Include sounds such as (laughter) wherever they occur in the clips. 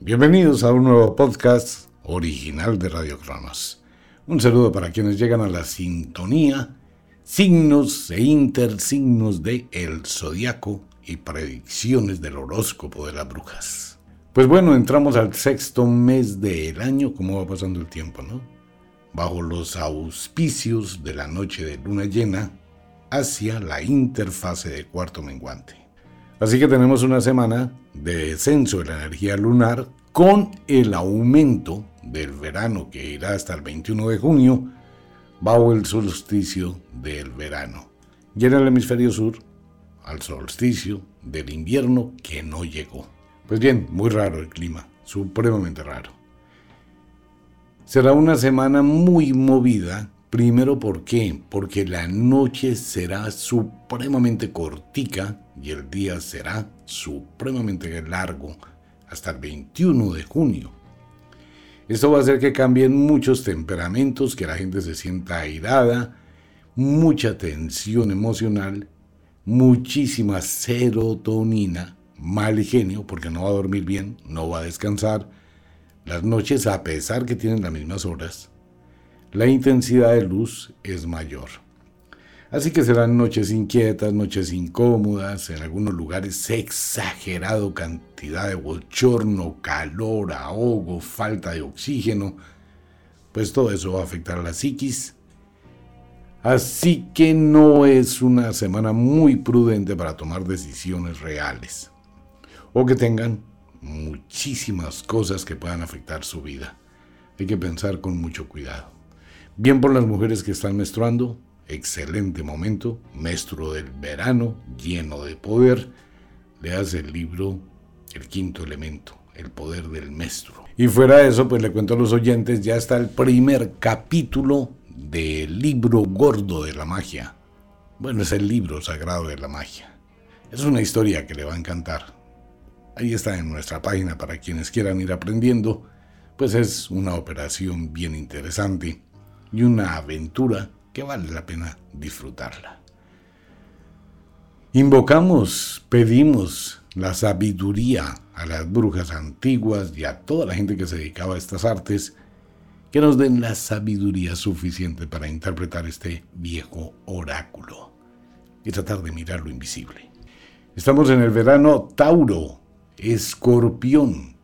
Bienvenidos a un nuevo podcast original de Radio Cronos. Un saludo para quienes llegan a la sintonía, signos e intersignos de El Zodiaco y predicciones del horóscopo de las brujas. Pues bueno, entramos al sexto mes del año, como va pasando el tiempo, ¿no? Bajo los auspicios de la noche de luna llena hacia la interfase de cuarto menguante. Así que tenemos una semana de descenso de la energía lunar con el aumento del verano que irá hasta el 21 de junio bajo el solsticio del verano. Y en el hemisferio sur, al solsticio del invierno que no llegó. Pues bien, muy raro el clima, supremamente raro. Será una semana muy movida Primero, ¿por qué? Porque la noche será supremamente cortica y el día será supremamente largo hasta el 21 de junio. Esto va a hacer que cambien muchos temperamentos, que la gente se sienta airada, mucha tensión emocional, muchísima serotonina, mal genio, porque no va a dormir bien, no va a descansar. Las noches, a pesar que tienen las mismas horas, la intensidad de luz es mayor. Así que serán noches inquietas, noches incómodas, en algunos lugares exagerado cantidad de bochorno, calor, ahogo, falta de oxígeno, pues todo eso va a afectar a la psiquis. Así que no es una semana muy prudente para tomar decisiones reales o que tengan muchísimas cosas que puedan afectar su vida. Hay que pensar con mucho cuidado. Bien por las mujeres que están menstruando, excelente momento, menstruo del verano, lleno de poder. Leas el libro El quinto elemento, el poder del menstruo. Y fuera de eso, pues le cuento a los oyentes, ya está el primer capítulo del libro gordo de la magia. Bueno, es el libro sagrado de la magia. Es una historia que le va a encantar. Ahí está en nuestra página para quienes quieran ir aprendiendo. Pues es una operación bien interesante y una aventura que vale la pena disfrutarla. Invocamos, pedimos la sabiduría a las brujas antiguas y a toda la gente que se dedicaba a estas artes, que nos den la sabiduría suficiente para interpretar este viejo oráculo y tratar de mirar lo invisible. Estamos en el verano Tauro, Escorpión,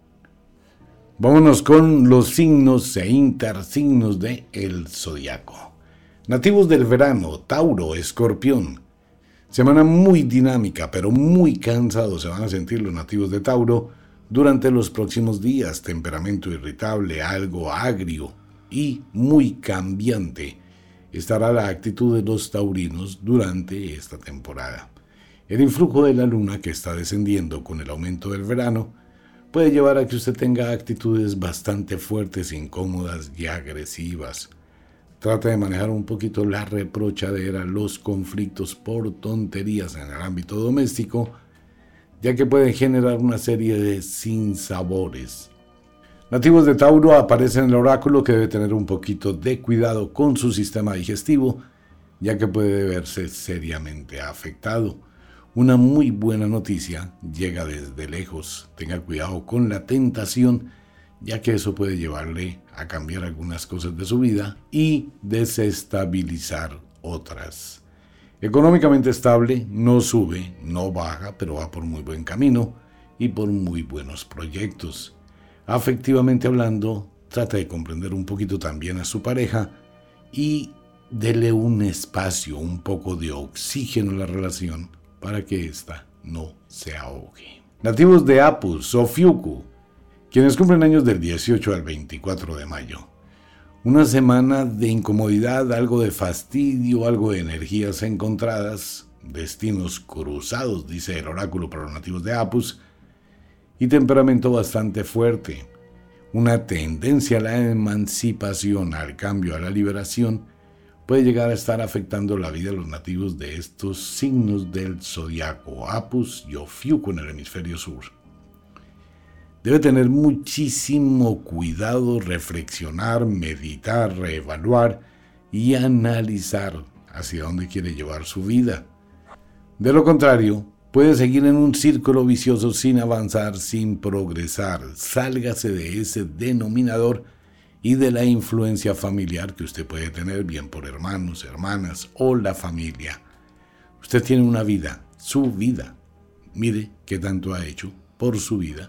Vámonos con los signos e intersignos de el zodiaco. Nativos del verano, Tauro, Escorpión. Semana muy dinámica, pero muy cansados se van a sentir los nativos de Tauro durante los próximos días. Temperamento irritable, algo agrio y muy cambiante estará la actitud de los taurinos durante esta temporada. El influjo de la luna que está descendiendo con el aumento del verano puede llevar a que usted tenga actitudes bastante fuertes, incómodas y agresivas. Trata de manejar un poquito la reprochadera, los conflictos por tonterías en el ámbito doméstico, ya que pueden generar una serie de sinsabores. Nativos de Tauro aparecen en el oráculo que debe tener un poquito de cuidado con su sistema digestivo, ya que puede verse seriamente afectado. Una muy buena noticia llega desde lejos. Tenga cuidado con la tentación, ya que eso puede llevarle a cambiar algunas cosas de su vida y desestabilizar otras. Económicamente estable, no sube, no baja, pero va por muy buen camino y por muy buenos proyectos. Afectivamente hablando, trata de comprender un poquito también a su pareja y dele un espacio, un poco de oxígeno a la relación para que ésta no se ahogue. Nativos de Apus o Fiuku, quienes cumplen años del 18 al 24 de mayo. Una semana de incomodidad, algo de fastidio, algo de energías encontradas, destinos cruzados, dice el oráculo para los nativos de Apus, y temperamento bastante fuerte. Una tendencia a la emancipación, al cambio, a la liberación, puede llegar a estar afectando la vida de los nativos de estos signos del zodiaco, Apus y Ofiuco en el hemisferio sur. Debe tener muchísimo cuidado, reflexionar, meditar, reevaluar y analizar hacia dónde quiere llevar su vida. De lo contrario, puede seguir en un círculo vicioso sin avanzar, sin progresar. Sálgase de ese denominador y de la influencia familiar que usted puede tener, bien por hermanos, hermanas o la familia. Usted tiene una vida, su vida. Mire qué tanto ha hecho por su vida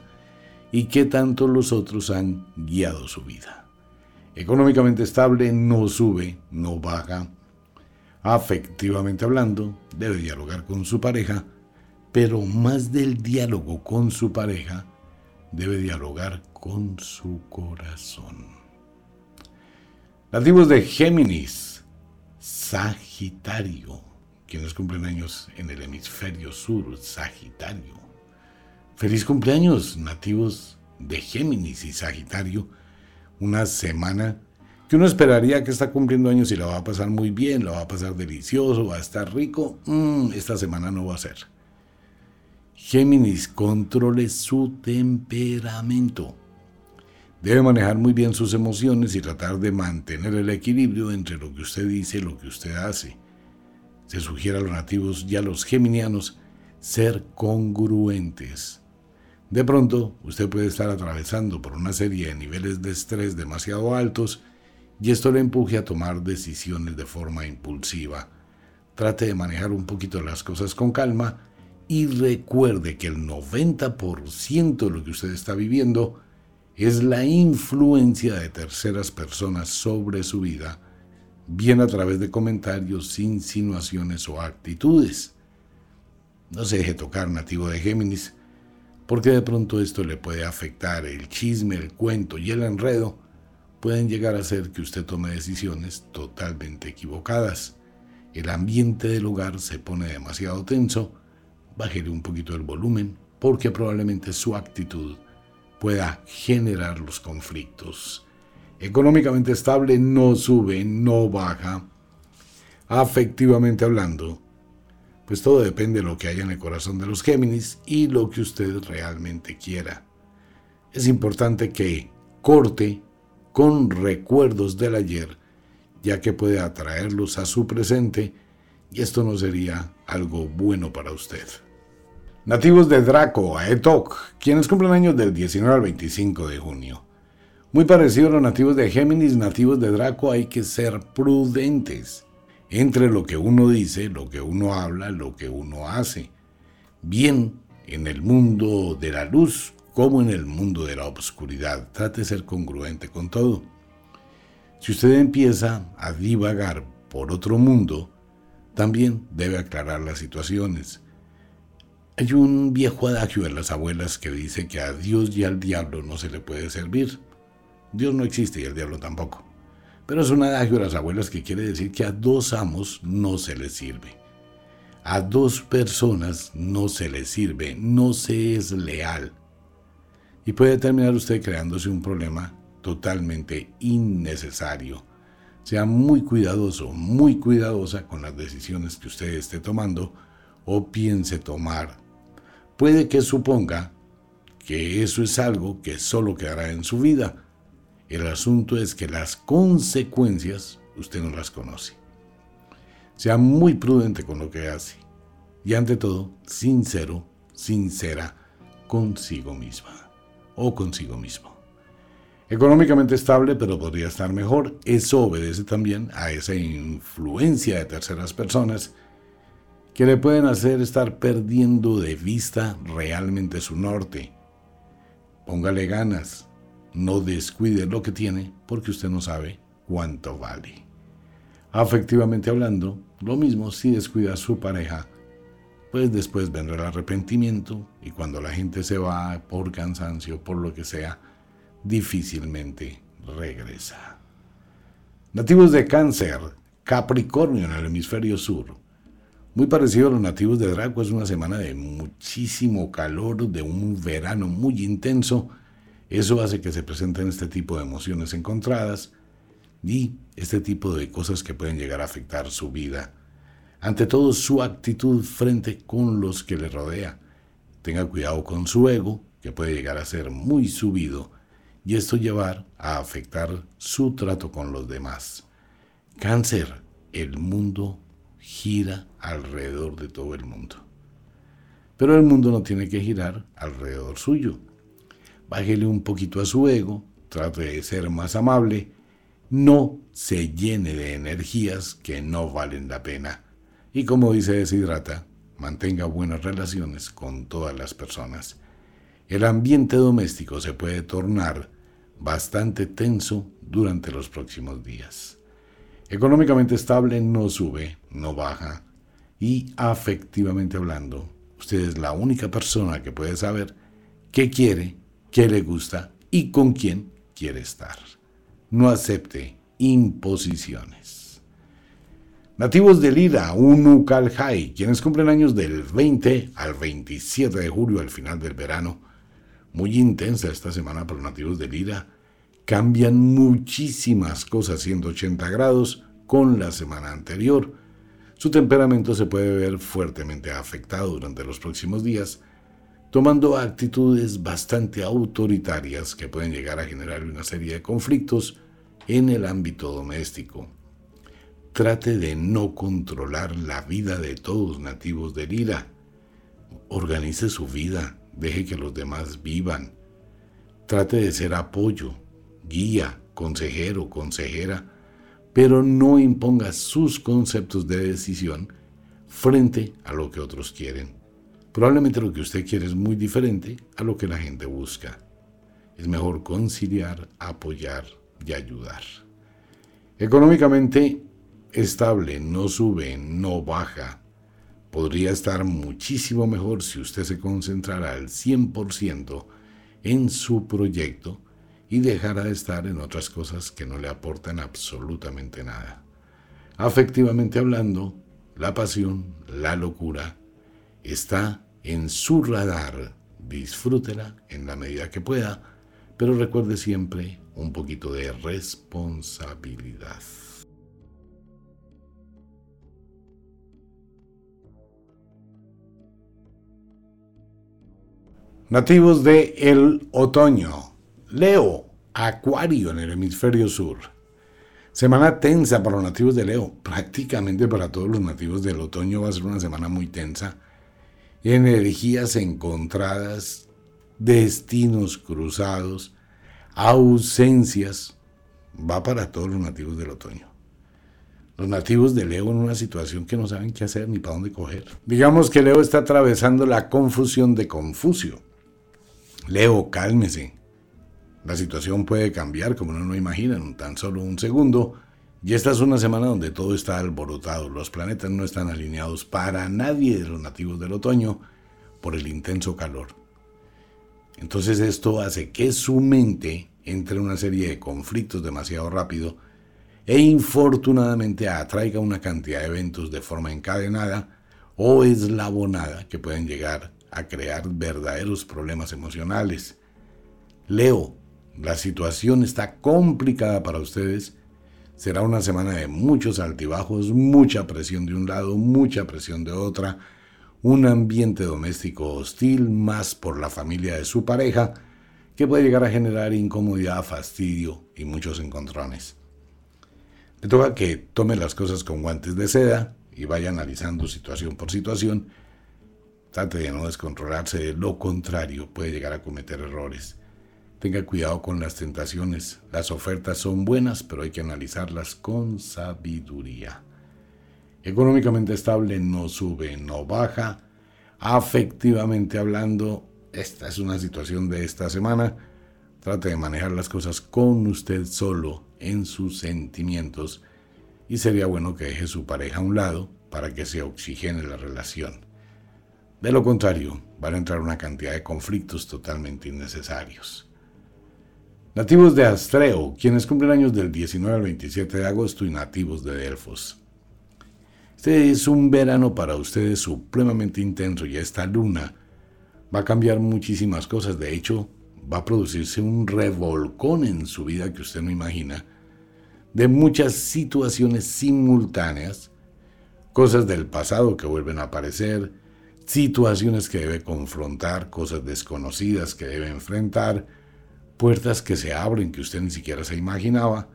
y qué tanto los otros han guiado su vida. Económicamente estable, no sube, no baja. Afectivamente hablando, debe dialogar con su pareja, pero más del diálogo con su pareja, debe dialogar con su corazón. Nativos de Géminis, Sagitario, quienes cumplen años en el hemisferio sur, Sagitario. Feliz cumpleaños, nativos de Géminis y Sagitario. Una semana que uno esperaría que está cumpliendo años y la va a pasar muy bien, la va a pasar delicioso, va a estar rico. Mm, esta semana no va a ser. Géminis, controle su temperamento. Debe manejar muy bien sus emociones y tratar de mantener el equilibrio entre lo que usted dice y lo que usted hace. Se sugiere a los nativos y a los geminianos ser congruentes. De pronto, usted puede estar atravesando por una serie de niveles de estrés demasiado altos y esto le empuje a tomar decisiones de forma impulsiva. Trate de manejar un poquito las cosas con calma y recuerde que el 90% de lo que usted está viviendo es la influencia de terceras personas sobre su vida, bien a través de comentarios, insinuaciones o actitudes. No se deje tocar nativo de Géminis, porque de pronto esto le puede afectar. El chisme, el cuento y el enredo pueden llegar a hacer que usted tome decisiones totalmente equivocadas. El ambiente del hogar se pone demasiado tenso, bájele un poquito el volumen, porque probablemente su actitud pueda generar los conflictos. Económicamente estable no sube, no baja. Afectivamente hablando, pues todo depende de lo que haya en el corazón de los Géminis y lo que usted realmente quiera. Es importante que corte con recuerdos del ayer, ya que puede atraerlos a su presente y esto no sería algo bueno para usted. Nativos de Draco, Aetok, quienes cumplen años del 19 al 25 de junio. Muy parecido a los nativos de Géminis, nativos de Draco hay que ser prudentes entre lo que uno dice, lo que uno habla, lo que uno hace. Bien en el mundo de la luz como en el mundo de la obscuridad. Trate de ser congruente con todo. Si usted empieza a divagar por otro mundo, también debe aclarar las situaciones hay un viejo adagio de las abuelas que dice que a Dios y al diablo no se le puede servir. Dios no existe y el diablo tampoco. Pero es un adagio de las abuelas que quiere decir que a dos amos no se les sirve. A dos personas no se les sirve, no se es leal. Y puede terminar usted creándose un problema totalmente innecesario. Sea muy cuidadoso, muy cuidadosa con las decisiones que usted esté tomando o piense tomar puede que suponga que eso es algo que solo quedará en su vida. El asunto es que las consecuencias usted no las conoce. Sea muy prudente con lo que hace y ante todo sincero, sincera consigo misma o consigo mismo. Económicamente estable, pero podría estar mejor. Eso obedece también a esa influencia de terceras personas que le pueden hacer estar perdiendo de vista realmente su norte. Póngale ganas, no descuide lo que tiene porque usted no sabe cuánto vale. Afectivamente hablando, lo mismo si descuida a su pareja, pues después vendrá el arrepentimiento y cuando la gente se va por cansancio, por lo que sea, difícilmente regresa. Nativos de cáncer, Capricornio en el hemisferio sur Muy parecido a los nativos de Draco, es una semana de muchísimo calor, de un verano muy intenso. Eso hace que se presenten este tipo de emociones encontradas y este tipo de cosas que pueden llegar a afectar su vida. Ante todo, su actitud frente con los que le rodea. Tenga cuidado con su ego, que puede llegar a ser muy subido, y esto llevar a afectar su trato con los demás. Cáncer, el mundo gira alrededor de todo el mundo. Pero el mundo no tiene que girar alrededor suyo. Bájele un poquito a su ego, trate de ser más amable, no se llene de energías que no valen la pena. Y como dice Deshidrata, mantenga buenas relaciones con todas las personas. El ambiente doméstico se puede tornar bastante tenso durante los próximos días. Económicamente estable no sube, no baja y afectivamente hablando, usted es la única persona que puede saber qué quiere, qué le gusta y con quién quiere estar. No acepte imposiciones. Nativos de Lira, Unucalhai, quienes cumplen años del 20 al 27 de julio al final del verano. Muy intensa esta semana para los nativos de Lira cambian muchísimas cosas 180 grados con la semana anterior. Su temperamento se puede ver fuertemente afectado durante los próximos días, tomando actitudes bastante autoritarias que pueden llegar a generar una serie de conflictos en el ámbito doméstico. Trate de no controlar la vida de todos nativos de Lira. Organice su vida, deje que los demás vivan. Trate de ser apoyo, guía, consejero, consejera, pero no imponga sus conceptos de decisión frente a lo que otros quieren. Probablemente lo que usted quiere es muy diferente a lo que la gente busca. Es mejor conciliar, apoyar y ayudar. Económicamente estable, no sube, no baja. Podría estar muchísimo mejor si usted se concentrara al 100% en su proyecto y dejará de estar en otras cosas que no le aportan absolutamente nada. Afectivamente hablando, la pasión, la locura, está en su radar. Disfrútela en la medida que pueda, pero recuerde siempre un poquito de responsabilidad. Nativos de el otoño. Leo, Acuario en el hemisferio sur. Semana tensa para los nativos de Leo. Prácticamente para todos los nativos del otoño va a ser una semana muy tensa. Energías encontradas, destinos cruzados, ausencias. Va para todos los nativos del otoño. Los nativos de Leo en una situación que no saben qué hacer ni para dónde coger. Digamos que Leo está atravesando la confusión de Confucio. Leo, cálmese la situación puede cambiar como uno no imagina en tan solo un segundo. Y esta es una semana donde todo está alborotado. Los planetas no están alineados para nadie de los nativos del otoño por el intenso calor. Entonces esto hace que su mente entre en una serie de conflictos demasiado rápido e infortunadamente atraiga una cantidad de eventos de forma encadenada o eslabonada que pueden llegar a crear verdaderos problemas emocionales. Leo, la situación está complicada para ustedes. Será una semana de muchos altibajos, mucha presión de un lado, mucha presión de otra, un ambiente doméstico hostil, más por la familia de su pareja, que puede llegar a generar incomodidad, fastidio y muchos encontrones. Le toca que tome las cosas con guantes de seda y vaya analizando situación por situación. Trate de no descontrolarse, de lo contrario puede llegar a cometer errores. Tenga cuidado con las tentaciones. Las ofertas son buenas, pero hay que analizarlas con sabiduría. Económicamente estable no sube, no baja. Afectivamente hablando, esta es una situación de esta semana. Trate de manejar las cosas con usted solo en sus sentimientos y sería bueno que deje su pareja a un lado para que se oxigene la relación. De lo contrario, van a entrar una cantidad de conflictos totalmente innecesarios. Nativos de Astreo, quienes cumplen años del 19 al 27 de agosto y nativos de Delfos. Este es un verano para ustedes supremamente intenso y esta luna va a cambiar muchísimas cosas. De hecho, va a producirse un revolcón en su vida que usted no imagina, de muchas situaciones simultáneas, cosas del pasado que vuelven a aparecer, situaciones que debe confrontar, cosas desconocidas que debe enfrentar, puertas que se abren que usted ni siquiera se imaginaba.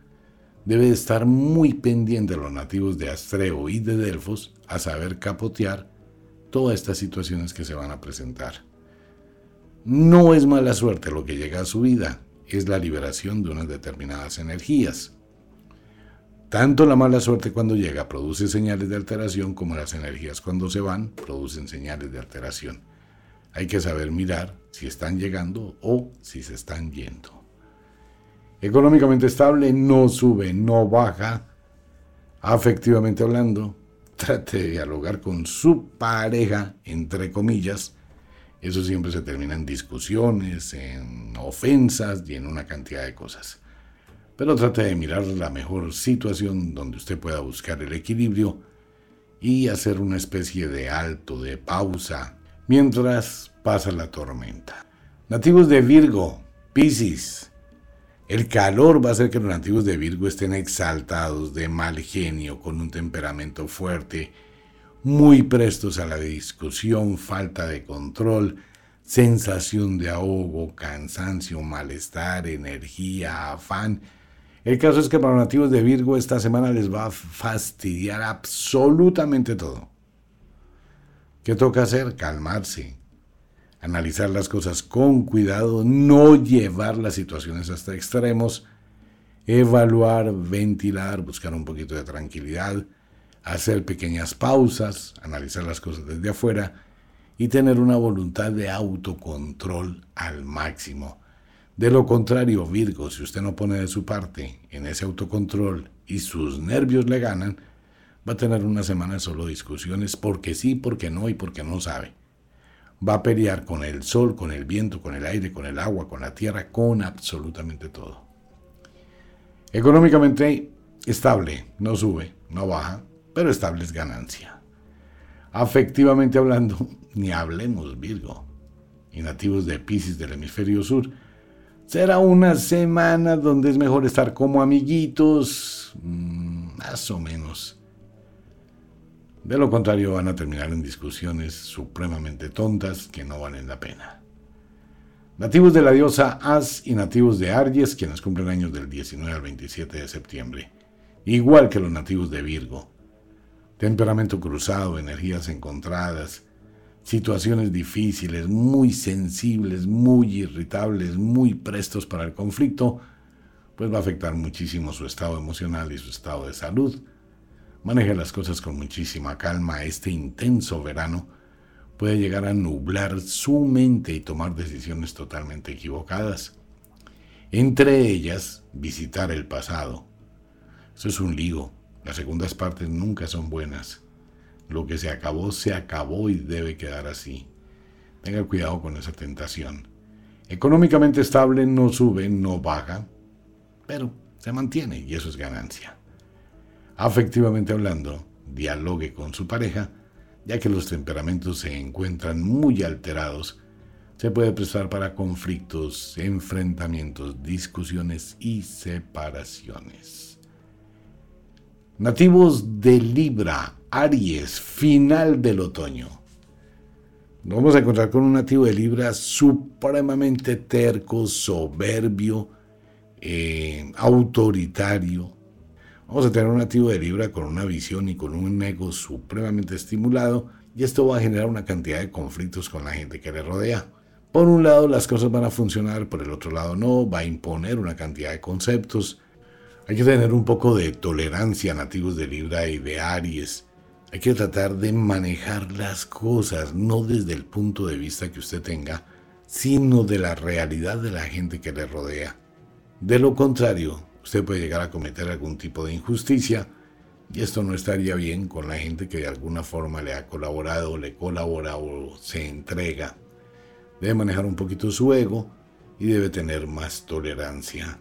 Debe estar muy pendiente de los nativos de Astreo y de Delfos a saber capotear todas estas situaciones que se van a presentar. No es mala suerte lo que llega a su vida, es la liberación de unas determinadas energías. Tanto la mala suerte cuando llega produce señales de alteración como las energías cuando se van producen señales de alteración. Hay que saber mirar si están llegando o si se están yendo. Económicamente estable, no sube, no baja. Afectivamente hablando, (laughs) trate de dialogar con su pareja, entre comillas. Eso siempre se termina en discusiones, en ofensas y en una cantidad de cosas. Pero trate de mirar la mejor situación donde usted pueda buscar el equilibrio y hacer una especie de alto, de pausa, mientras pasa la tormenta. Nativos de Virgo, Piscis. El calor va a hacer que los nativos de Virgo estén exaltados, de mal genio, con un temperamento fuerte, muy prestos a la discusión, falta de control, sensación de ahogo, cansancio, malestar, energía, afán el caso es que para los nativos de Virgo esta semana les va a fastidiar absolutamente todo. ¿Qué toca hacer? Calmarse, analizar las cosas con cuidado, no llevar las situaciones hasta extremos, evaluar, ventilar, buscar un poquito de tranquilidad, hacer pequeñas pausas, analizar las cosas desde afuera y tener una voluntad de autocontrol al máximo de lo contrario, Virgo, si usted no pone de su parte en ese autocontrol y sus nervios le ganan, va a tener una semana solo discusiones porque sí, porque no y porque no sabe. Va a pelear con el sol, con el viento, con el aire, con el agua, con la tierra, con absolutamente todo. Económicamente estable, no sube, no baja, pero estable es ganancia. Afectivamente hablando, (laughs) ni hablemos Virgo. Y nativos de Pisces del hemisferio sur, Será una semana donde es mejor estar como amiguitos, mm, más o menos. De lo contrario van a terminar en discusiones supremamente tontas que no valen la pena. Nativos de la diosa As y nativos de Aries, quienes cumplen años del 19 al 27 de septiembre, igual que los nativos de Virgo. Temperamento cruzado, energías encontradas, situaciones difíciles, muy sensibles, muy irritables, muy prestos para el conflicto, pues va a afectar muchísimo su estado emocional y su estado de salud. Maneje las cosas con muchísima calma. Este intenso verano puede llegar a nublar su mente y tomar decisiones totalmente equivocadas. Entre ellas, visitar el pasado. Eso es un lío. Las segundas partes nunca son buenas. Lo que se acabó, se acabó y debe quedar así. Tenga cuidado con esa tentación. Económicamente estable no sube, no baja, pero se mantiene y eso es ganancia. Afectivamente hablando, dialogue con su pareja, ya que los temperamentos se encuentran muy alterados, se puede prestar para conflictos, enfrentamientos, discusiones y separaciones. Nativos de Libra, Aries, final del otoño. Nos vamos a encontrar con un nativo de Libra supremamente terco, soberbio, eh, autoritario. Vamos a tener un nativo de Libra con una visión y con un ego supremamente estimulado y esto va a generar una cantidad de conflictos con la gente que le rodea. Por un lado las cosas van a funcionar, por el otro lado no, va a imponer una cantidad de conceptos. Hay que tener un poco de tolerancia nativos de Libra y de Aries hay que tratar de manejar las cosas, no desde el punto de vista que usted tenga, sino de la realidad de la gente que le rodea. De lo contrario, usted puede llegar a cometer algún tipo de injusticia y esto no estaría bien con la gente que de alguna forma le ha colaborado, le colabora o se entrega. Debe manejar un poquito su ego y debe tener más tolerancia.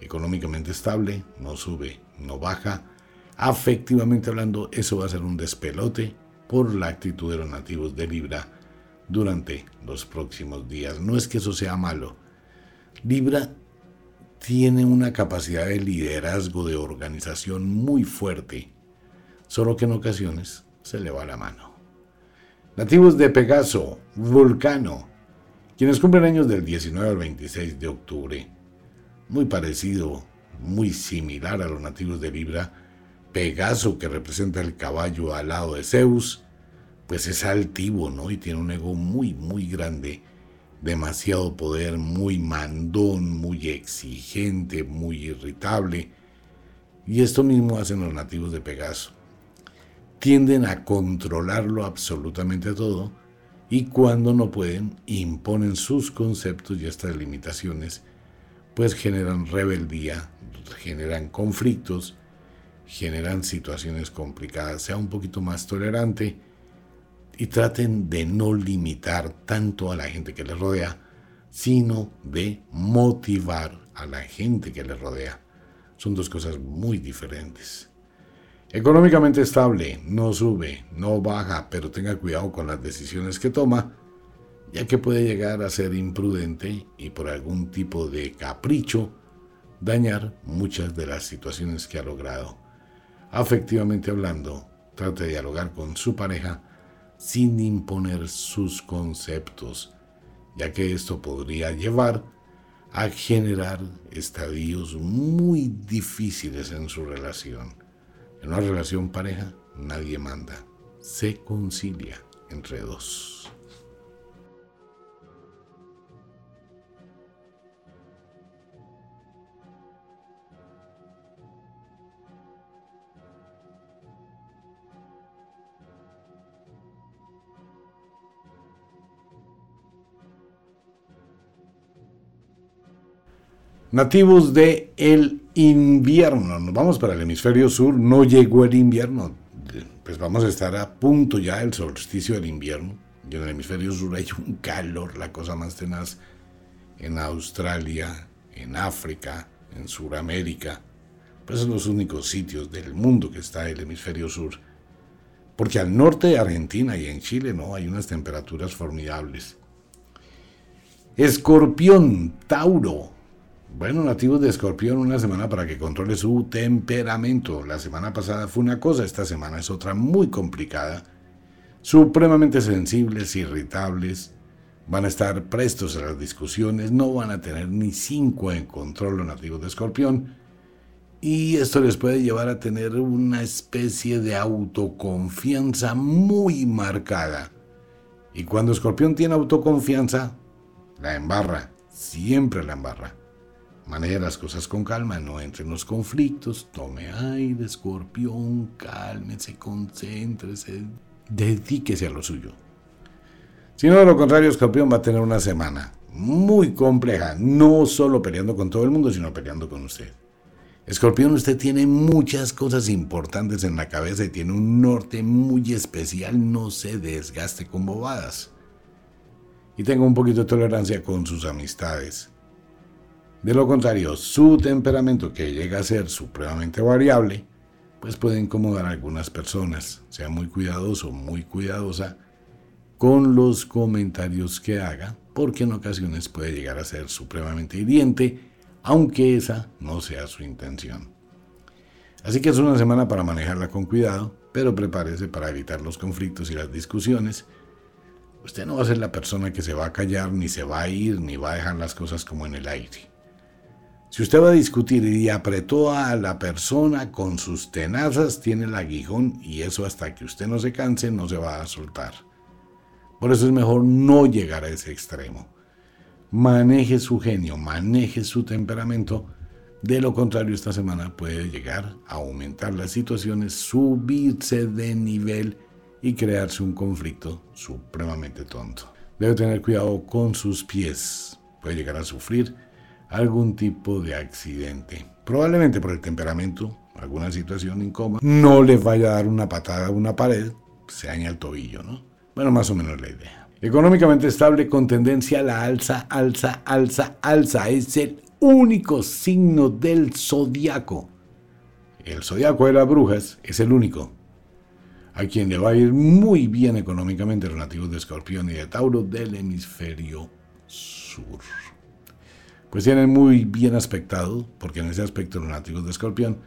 Económicamente estable, no sube, no baja, Afectivamente hablando, eso va a ser un despelote por la actitud de los nativos de Libra durante los próximos días. No es que eso sea malo. Libra tiene una capacidad de liderazgo, de organización muy fuerte, solo que en ocasiones se le va la mano. Nativos de Pegaso, Vulcano, quienes cumplen años del 19 al 26 de octubre, muy parecido, muy similar a los nativos de Libra, Pegaso, que representa el caballo al lado de Zeus, pues es altivo, ¿no? Y tiene un ego muy, muy grande, demasiado poder, muy mandón, muy exigente, muy irritable. Y esto mismo hacen los nativos de Pegaso. Tienden a controlarlo absolutamente todo y cuando no pueden, imponen sus conceptos y estas limitaciones, pues generan rebeldía, generan conflictos, generan situaciones complicadas, sea un poquito más tolerante y traten de no limitar tanto a la gente que les rodea, sino de motivar a la gente que les rodea. Son dos cosas muy diferentes. Económicamente estable, no sube, no baja, pero tenga cuidado con las decisiones que toma, ya que puede llegar a ser imprudente y por algún tipo de capricho dañar muchas de las situaciones que ha logrado afectivamente hablando, trate de dialogar con su pareja sin imponer sus conceptos, ya que esto podría llevar a generar estadios muy difíciles en su relación. En una relación pareja nadie manda, se concilia entre dos. Nativos de el invierno. Nos vamos para el hemisferio sur. No llegó el invierno. Pues vamos a estar a punto ya del solsticio del invierno. Y en el hemisferio sur hay un calor, la cosa más tenaz. En Australia, en África, en Sudamérica. Pues son los únicos sitios del mundo que está el hemisferio sur. Porque al norte de Argentina y en Chile no hay unas temperaturas formidables. Escorpión, Tauro, bueno, nativos de Escorpión, una semana para que controle su temperamento. La semana pasada fue una cosa, esta semana es otra muy complicada. Supremamente sensibles, irritables, van a estar prestos a las discusiones, no van a tener ni cinco en control los nativos de Escorpión. Y esto les puede llevar a tener una especie de autoconfianza muy marcada. Y cuando Escorpión tiene autoconfianza, la embarra, siempre la embarra. Maneje las cosas con calma, no entre en los conflictos, tome aire, escorpión, cálmese, concéntrese, dedíquese a lo suyo. Si no, de lo contrario, escorpión va a tener una semana muy compleja, no solo peleando con todo el mundo, sino peleando con usted. Escorpión, usted tiene muchas cosas importantes en la cabeza y tiene un norte muy especial, no se desgaste con bobadas. Y tenga un poquito de tolerancia con sus amistades. De lo contrario, su temperamento, que llega a ser supremamente variable, pues puede incomodar a algunas personas. Sea muy cuidadoso, muy cuidadosa con los comentarios que haga, porque en ocasiones puede llegar a ser supremamente hiriente, aunque esa no sea su intención. Así que es una semana para manejarla con cuidado, pero prepárese para evitar los conflictos y las discusiones. Usted no va a ser la persona que se va a callar, ni se va a ir, ni va a dejar las cosas como en el aire. Si usted va a discutir y apretó a la persona con sus tenazas, tiene el aguijón y eso hasta que usted no se canse no se va a soltar. Por eso es mejor no llegar a ese extremo. Maneje su genio, maneje su temperamento. De lo contrario, esta semana puede llegar a aumentar las situaciones, subirse de nivel y crearse un conflicto supremamente tonto. Debe tener cuidado con sus pies. Puede llegar a sufrir algún tipo de accidente. Probablemente por el temperamento, alguna situación incómoda, no le vaya a dar una patada a una pared, se daña el tobillo, ¿no? Bueno, más o menos la idea. Económicamente estable con tendencia a la alza, alza, alza, alza. Es el único signo del zodiaco el zodiaco de las brujas es el único a quien le va a ir muy bien económicamente los nativos de Escorpión y de Tauro del hemisferio sur. Pues muy bien aspectado, porque en ese aspecto los nativos de Escorpión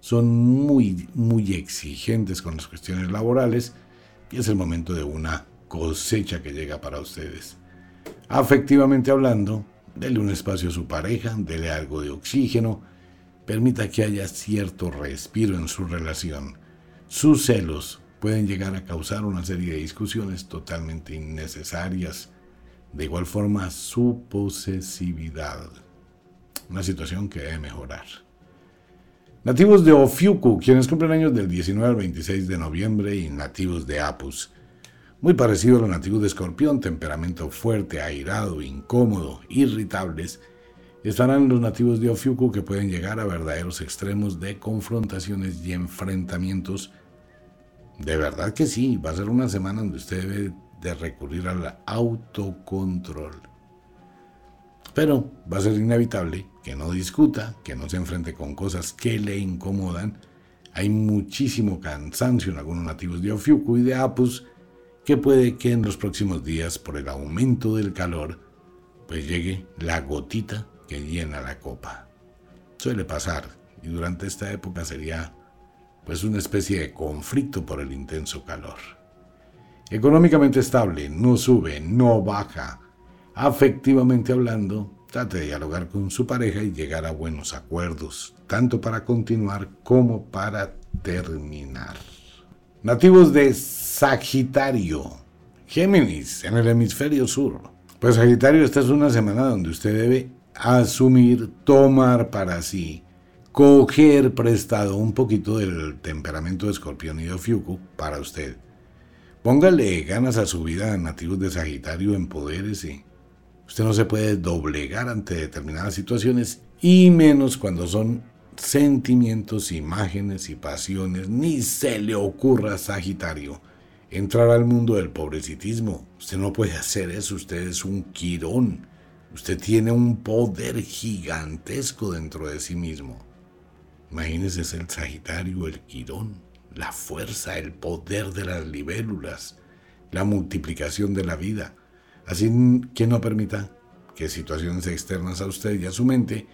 son muy, muy exigentes con las cuestiones laborales y es el momento de una cosecha que llega para ustedes. Afectivamente hablando, dele un espacio a su pareja, dele algo de oxígeno, permita que haya cierto respiro en su relación. Sus celos pueden llegar a causar una serie de discusiones totalmente innecesarias. De igual forma, su posesividad. Una situación que debe mejorar. Nativos de Ofiuku, quienes cumplen años del 19 al 26 de noviembre, y nativos de Apus. Muy parecido a los nativos de Escorpión, temperamento fuerte, airado, incómodo, irritables, estarán los nativos de Ofiuku que pueden llegar a verdaderos extremos de confrontaciones y enfrentamientos de verdad que sí, va a ser una semana donde usted debe de recurrir al autocontrol. Pero va a ser inevitable que no discuta, que no se enfrente con cosas que le incomodan. Hay muchísimo cansancio en algunos nativos de Ofiuku y de Apus que puede que en los próximos días, por el aumento del calor, pues llegue la gotita que llena la copa. Suele pasar y durante esta época sería pues una especie de conflicto por el intenso calor. Económicamente estable, no sube, no baja. Afectivamente hablando, trate de dialogar con su pareja y llegar a buenos acuerdos, tanto para continuar como para terminar. Nativos de Sagitario, Géminis, en el hemisferio sur. Pues Sagitario, esta es una semana donde usted debe asumir, tomar para sí coger prestado un poquito del temperamento de Escorpión y de Ofiuco para usted. Póngale ganas a su vida, nativos de Sagitario, empodérese. Usted no se puede doblegar ante determinadas situaciones y menos cuando son sentimientos, imágenes y pasiones. Ni se le ocurra, Sagitario, entrar al mundo del pobrecitismo. Usted no puede hacer eso, usted es un quirón. Usted tiene un poder gigantesco dentro de sí mismo. Imagínense es el Sagitario, el Quirón, la fuerza, el poder de las libélulas, la multiplicación de la vida. Así que no permita que situaciones externas a usted y a su mente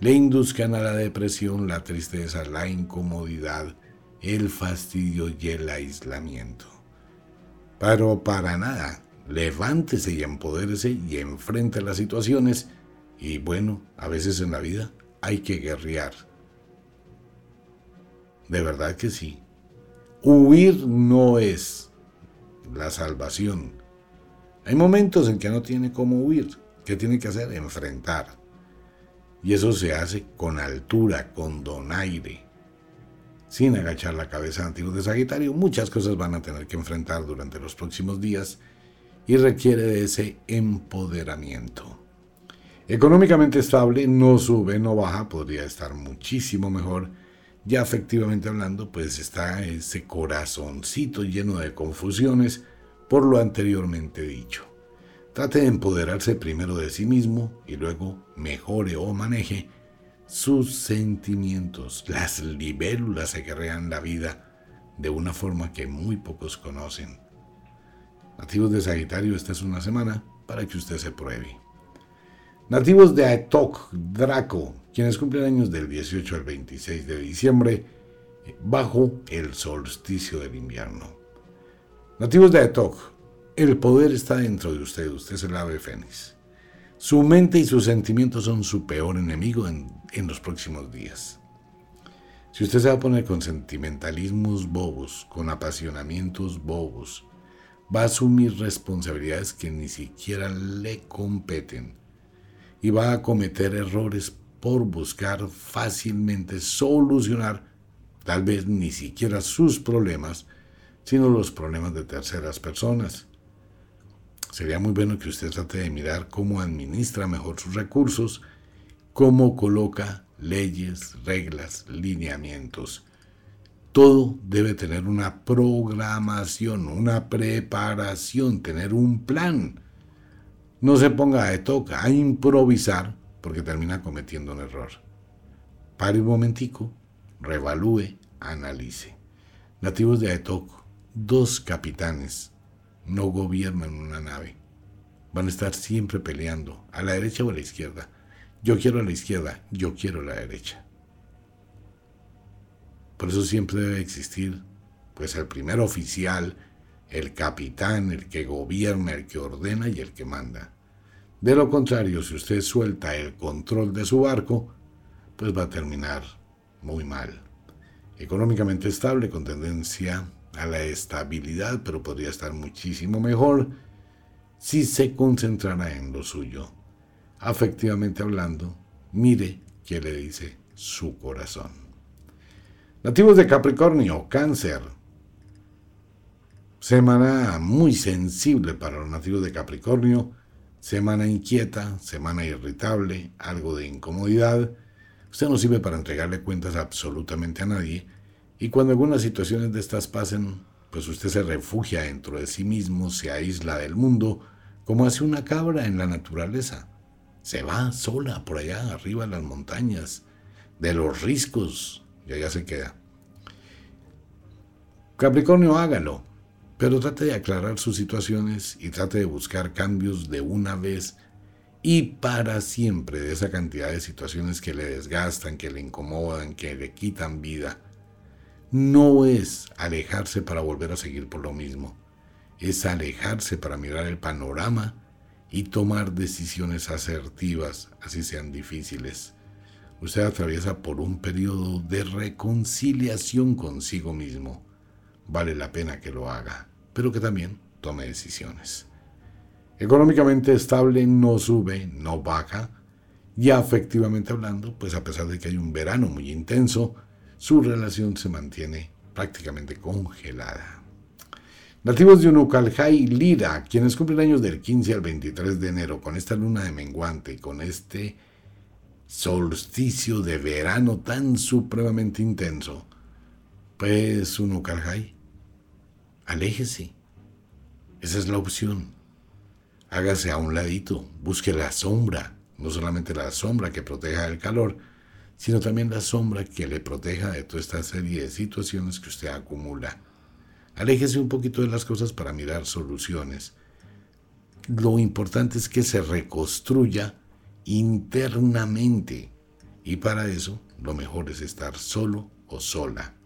le induzcan a la depresión, la tristeza, la incomodidad, el fastidio y el aislamiento. Pero para nada, levántese y empodérese y enfrente las situaciones y bueno, a veces en la vida hay que guerrear de verdad que sí. Huir no es la salvación. Hay momentos en que no tiene cómo huir. ¿Qué tiene que hacer? Enfrentar. Y eso se hace con altura, con donaire, sin agachar la cabeza antiguo de Sagitario. Muchas cosas van a tener que enfrentar durante los próximos días y requiere de ese empoderamiento. Económicamente estable, no sube, no baja, podría estar muchísimo mejor ya efectivamente hablando, pues está ese corazoncito lleno de confusiones por lo anteriormente dicho. Trate de empoderarse primero de sí mismo y luego mejore o maneje sus sentimientos. Las libélulas se crean la vida de una forma que muy pocos conocen. Nativos de Sagitario, esta es una semana para que usted se pruebe. Nativos de Aetok, Draco, quienes cumplen años del 18 al 26 de diciembre, bajo el solsticio del invierno. Nativos de Aetok, el poder está dentro de usted, usted es el ave fénix. Su mente y sus sentimientos son su peor enemigo en, en los próximos días. Si usted se va a poner con sentimentalismos bobos, con apasionamientos bobos, va a asumir responsabilidades que ni siquiera le competen y va a cometer errores por buscar fácilmente solucionar tal vez ni siquiera sus problemas, sino los problemas de terceras personas. Sería muy bueno que usted trate de mirar cómo administra mejor sus recursos, cómo coloca leyes, reglas, lineamientos. Todo debe tener una programación, una preparación, tener un plan. No se ponga de toca a improvisar porque termina cometiendo un error. Pare un momentico, revalúe, analice. Nativos de Aetok, dos capitanes no gobiernan una nave. Van a estar siempre peleando, a la derecha o a la izquierda. Yo quiero a la izquierda, yo quiero a la derecha. Por eso siempre debe existir, pues, el primer oficial, el capitán, el que gobierna, el que ordena y el que manda. De lo contrario, si usted suelta el control de su barco, pues va a terminar muy mal. Económicamente estable, con tendencia a la estabilidad, pero podría estar muchísimo mejor si se concentrara en lo suyo. Afectivamente hablando, mire qué le dice su corazón. Nativos de Capricornio, cáncer. Semana muy sensible para los nativos de Capricornio. Semana inquieta, semana irritable, algo de incomodidad. Usted no sirve para entregarle cuentas absolutamente a nadie y cuando algunas situaciones de estas pasen, pues usted se refugia dentro de sí mismo, se aísla del mundo, como hace una cabra en la naturaleza. Se va sola por allá arriba de las montañas, de los riscos, y allá se queda. Capricornio, hágalo, pero trate de aclarar sus situaciones y trate de buscar cambios de una vez y para siempre de esa cantidad de situaciones que le desgastan, que le incomodan, que le quitan vida no es alejarse para volver a seguir por lo mismo, es alejarse para mirar el panorama y tomar decisiones asertivas, así sean difíciles. Usted atraviesa por un periodo de reconciliación consigo mismo. Vale la pena que lo haga, pero que también tome decisiones. Económicamente estable no sube, no baja, y afectivamente hablando, pues a pesar de que hay un verano muy intenso, su relación se mantiene prácticamente congelada. Nativos de Unucalhai Lira, quienes cumplen años del 15 al 23 de enero, con esta luna de menguante, con este solsticio de verano tan supremamente intenso, pues Unucalhai, aléjese. Esa es la opción. Hágase a un ladito, busque la sombra, no solamente la sombra que proteja del calor, sino también la sombra que le proteja de toda esta serie de situaciones que usted acumula. Aléjese un poquito de las cosas para mirar soluciones. Lo importante es que se reconstruya internamente y para eso lo mejor es estar solo o sola.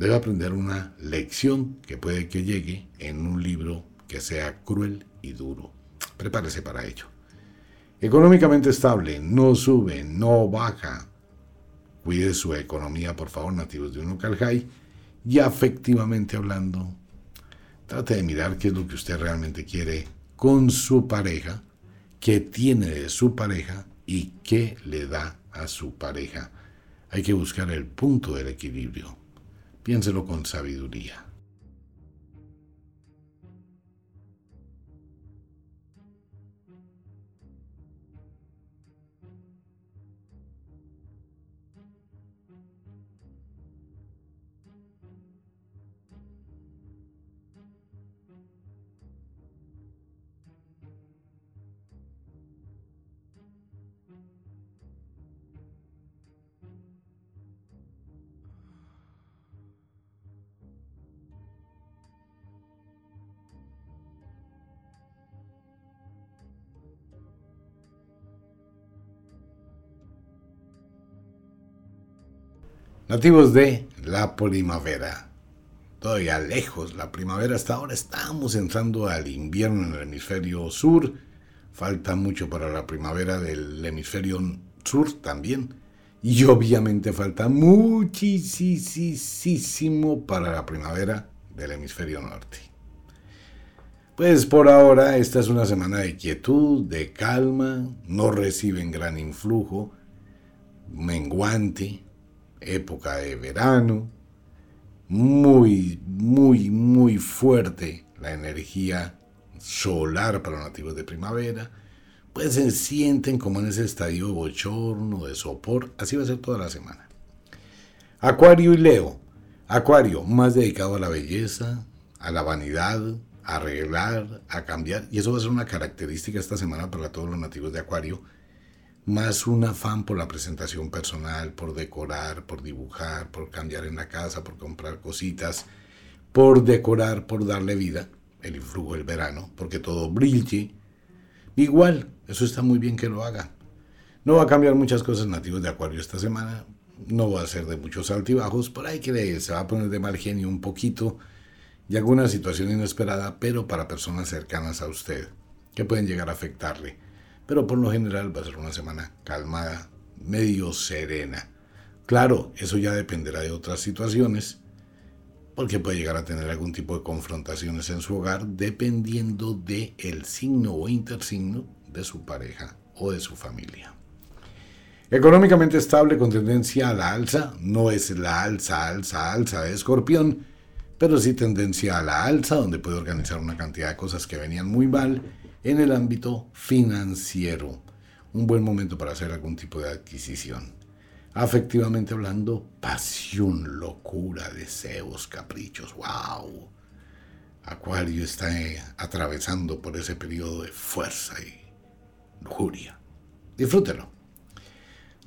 Debe aprender una lección que puede que llegue en un libro que sea cruel y duro. Prepárese para ello. Económicamente estable, no sube, no baja, Cuide su economía, por favor, nativos de Unucalhai. Y afectivamente hablando, trate de mirar qué es lo que usted realmente quiere con su pareja, qué tiene de su pareja y qué le da a su pareja. Hay que buscar el punto del equilibrio. Piénselo con sabiduría. Nativos de la primavera. Todavía lejos, la primavera hasta ahora estamos entrando al invierno en el hemisferio sur. Falta mucho para la primavera del hemisferio sur también. Y obviamente falta muchísimo para la primavera del hemisferio norte. Pues por ahora esta es una semana de quietud, de calma, no reciben gran influjo, menguante, época de verano, muy, muy, muy fuerte la energía solar para los nativos de primavera, pues se sienten como en ese estadio de bochorno, de sopor, así va a ser toda la semana. Acuario y Leo. Acuario, más dedicado a la belleza, a la vanidad, a arreglar, a cambiar, y eso va a ser una característica esta semana para todos los nativos de Acuario, más un afán por la presentación personal, por decorar, por dibujar, por cambiar en la casa, por comprar cositas, por decorar, por darle vida, el influjo del verano, porque todo brille. Igual, eso está muy bien que lo haga. No va a cambiar muchas cosas nativos de Acuario esta semana, no va a ser de muchos altibajos, por ahí que se va a poner de mal genio un poquito y alguna situación inesperada, pero para personas cercanas a usted, que pueden llegar a afectarle. Pero por lo general va a ser una semana calmada, medio serena. Claro, eso ya dependerá de otras situaciones, porque puede llegar a tener algún tipo de confrontaciones en su hogar dependiendo de el signo o intersigno de su pareja o de su familia. Económicamente estable con tendencia a la alza, no es la alza, alza, alza de escorpión, pero sí tendencia a la alza, donde puede organizar una cantidad de cosas que venían muy mal en el ámbito financiero. Un buen momento para hacer algún tipo de adquisición. Afectivamente hablando, pasión, locura, deseos, caprichos, wow. Acuario está eh, atravesando por ese periodo de fuerza y lujuria. Disfrútelo.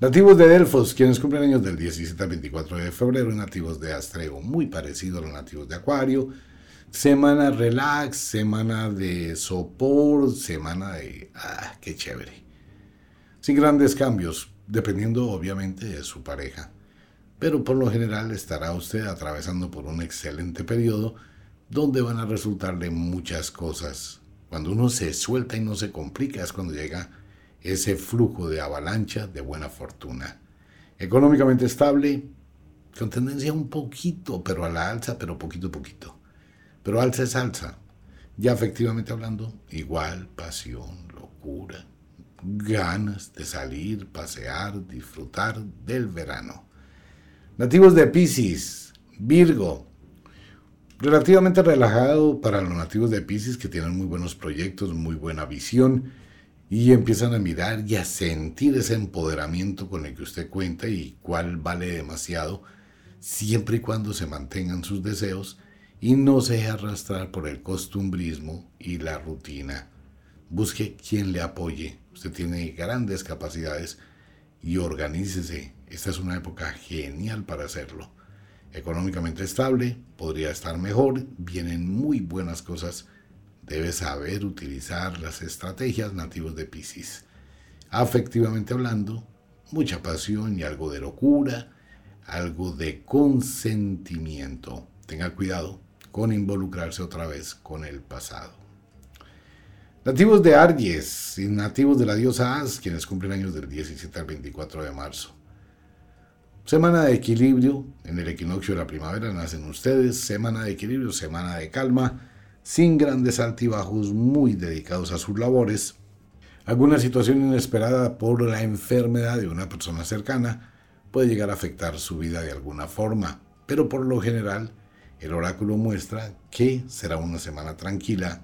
Nativos de Delfos, quienes cumplen años del 17 al 24 de febrero, nativos de Astrego, muy parecido a los nativos de Acuario. Semana relax, semana de sopor, semana de... ¡Ah, qué chévere! Sin grandes cambios, dependiendo obviamente de su pareja. Pero por lo general estará usted atravesando por un excelente periodo donde van a resultarle muchas cosas. Cuando uno se suelta y no se complica es cuando llega ese flujo de avalancha de buena fortuna. Económicamente estable, con tendencia un poquito, pero a la alza, pero poquito poquito. Pero alza es alza. Ya efectivamente hablando, igual, pasión, locura, ganas de salir, pasear, disfrutar del verano. Nativos de Pisces, Virgo, relativamente relajado para los nativos de Pisces que tienen muy buenos proyectos, muy buena visión y empiezan a mirar y a sentir ese empoderamiento con el que usted cuenta y cuál vale demasiado, siempre y cuando se mantengan sus deseos y no se deje arrastrar por el costumbrismo y la rutina. Busque quien le apoye. Usted tiene grandes capacidades y organícese. Esta es una época genial para hacerlo. Económicamente estable, podría estar mejor, vienen muy buenas cosas Debe saber utilizar las estrategias nativos de Pisces. Afectivamente hablando, mucha pasión y algo de locura, algo de consentimiento. Tenga cuidado con involucrarse otra vez con el pasado. Nativos de Aries y nativos de la diosa As, quienes cumplen años del 17 al 24 de marzo. Semana de equilibrio, en el equinoccio de la primavera nacen ustedes, semana de equilibrio, semana de calma, sin grandes altibajos, muy dedicados a sus labores. Alguna situación inesperada por la enfermedad de una persona cercana puede llegar a afectar su vida de alguna forma, pero por lo general el oráculo muestra que será una semana tranquila,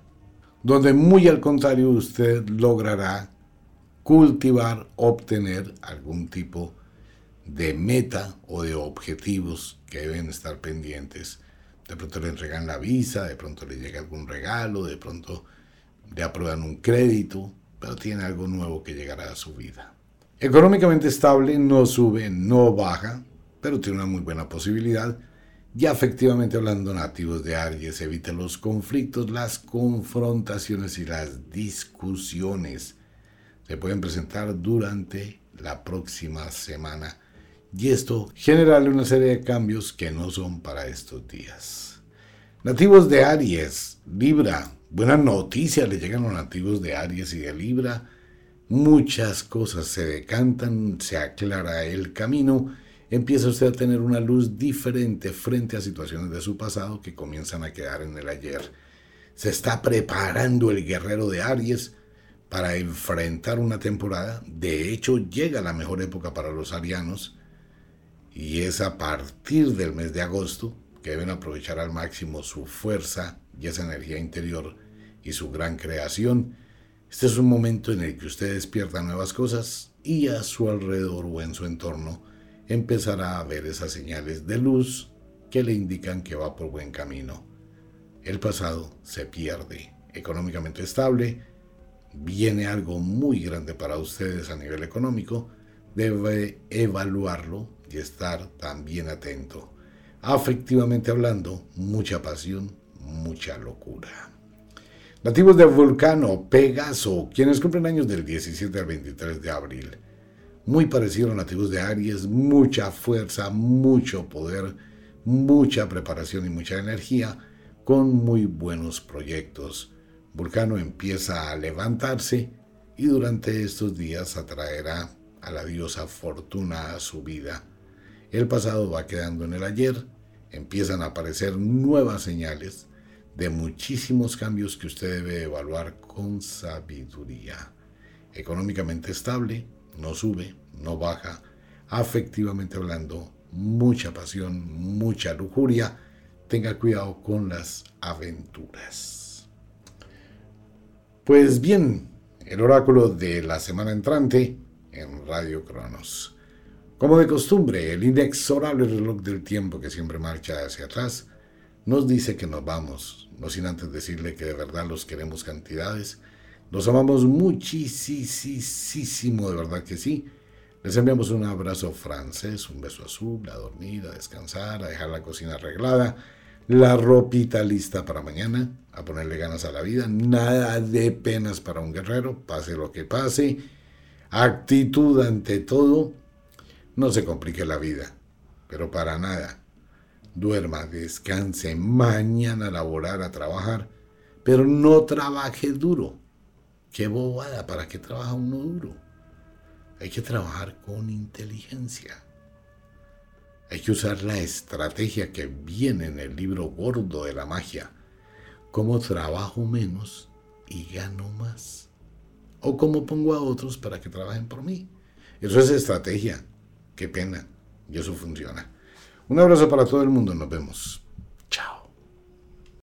donde muy al contrario usted logrará cultivar, obtener algún tipo de meta o de objetivos que deben estar pendientes de pronto le entregan la visa, de pronto le llega algún regalo, de pronto le aprueban un crédito, pero tiene algo nuevo que llegará a su vida. Económicamente estable, no sube, no baja, pero tiene una muy buena posibilidad. Ya efectivamente hablando nativos de Aries, evite los conflictos, las confrontaciones y las discusiones. Se pueden presentar durante la próxima semana y esto generarle una serie de cambios que no son para estos días. Nativos de Aries, Libra, buenas noticias le llegan a los nativos de Aries y de Libra. Muchas cosas se decantan, se aclara el camino, empieza usted a tener una luz diferente frente a situaciones de su pasado que comienzan a quedar en el ayer. Se está preparando el guerrero de Aries para enfrentar una temporada. De hecho, llega la mejor época para los arianos y es a partir del mes de agosto que deben aprovechar al máximo su fuerza y esa energía interior y su gran creación. Este es un momento en el que usted despierta nuevas cosas y a su alrededor o en su entorno empezará a ver esas señales de luz que le indican que va por buen camino. El pasado se pierde, económicamente estable, viene algo muy grande para ustedes a nivel económico, debe evaluarlo y estar también atento. Afectivamente hablando, mucha pasión, mucha locura. Nativos de Vulcano, Pegaso, quienes cumplen años del 17 al 23 de abril. Muy parecido a nativos de Aries, mucha fuerza, mucho poder, mucha preparación y mucha energía, con muy buenos proyectos. Vulcano empieza a levantarse y durante estos días atraerá a la diosa Fortuna a su vida. El pasado va quedando en el ayer, empiezan a aparecer nuevas señales de muchísimos cambios que usted debe evaluar con sabiduría. Económicamente estable, no sube, no baja, afectivamente hablando, mucha pasión, mucha lujuria. Tenga cuidado con las aventuras. Pues bien, el oráculo de la semana entrante en Radio Cronos. Como de costumbre, el inexorable reloj del tiempo que siempre marcha hacia atrás nos dice que nos vamos, no sin antes decirle que de verdad los queremos cantidades, los amamos muchísimo, de verdad que sí. Les enviamos un abrazo francés, un beso azul, a dormir, a descansar, a dejar la cocina arreglada, la ropita lista para mañana, a ponerle ganas a la vida, nada de penas para un guerrero, pase lo que pase, actitud ante todo, no se complique la vida, pero para nada. Duerma, descanse, mañana a laborar, a trabajar, pero no trabaje duro. Qué bobada, ¿para qué trabaja uno duro? Hay que trabajar con inteligencia. Hay que usar la estrategia que viene en el libro gordo de la magia. Cómo trabajo menos y gano más. O cómo pongo a otros para que trabajen por mí. Eso es estrategia. Qué pena. Y eso funciona. Un abrazo para todo el mundo. Nos vemos.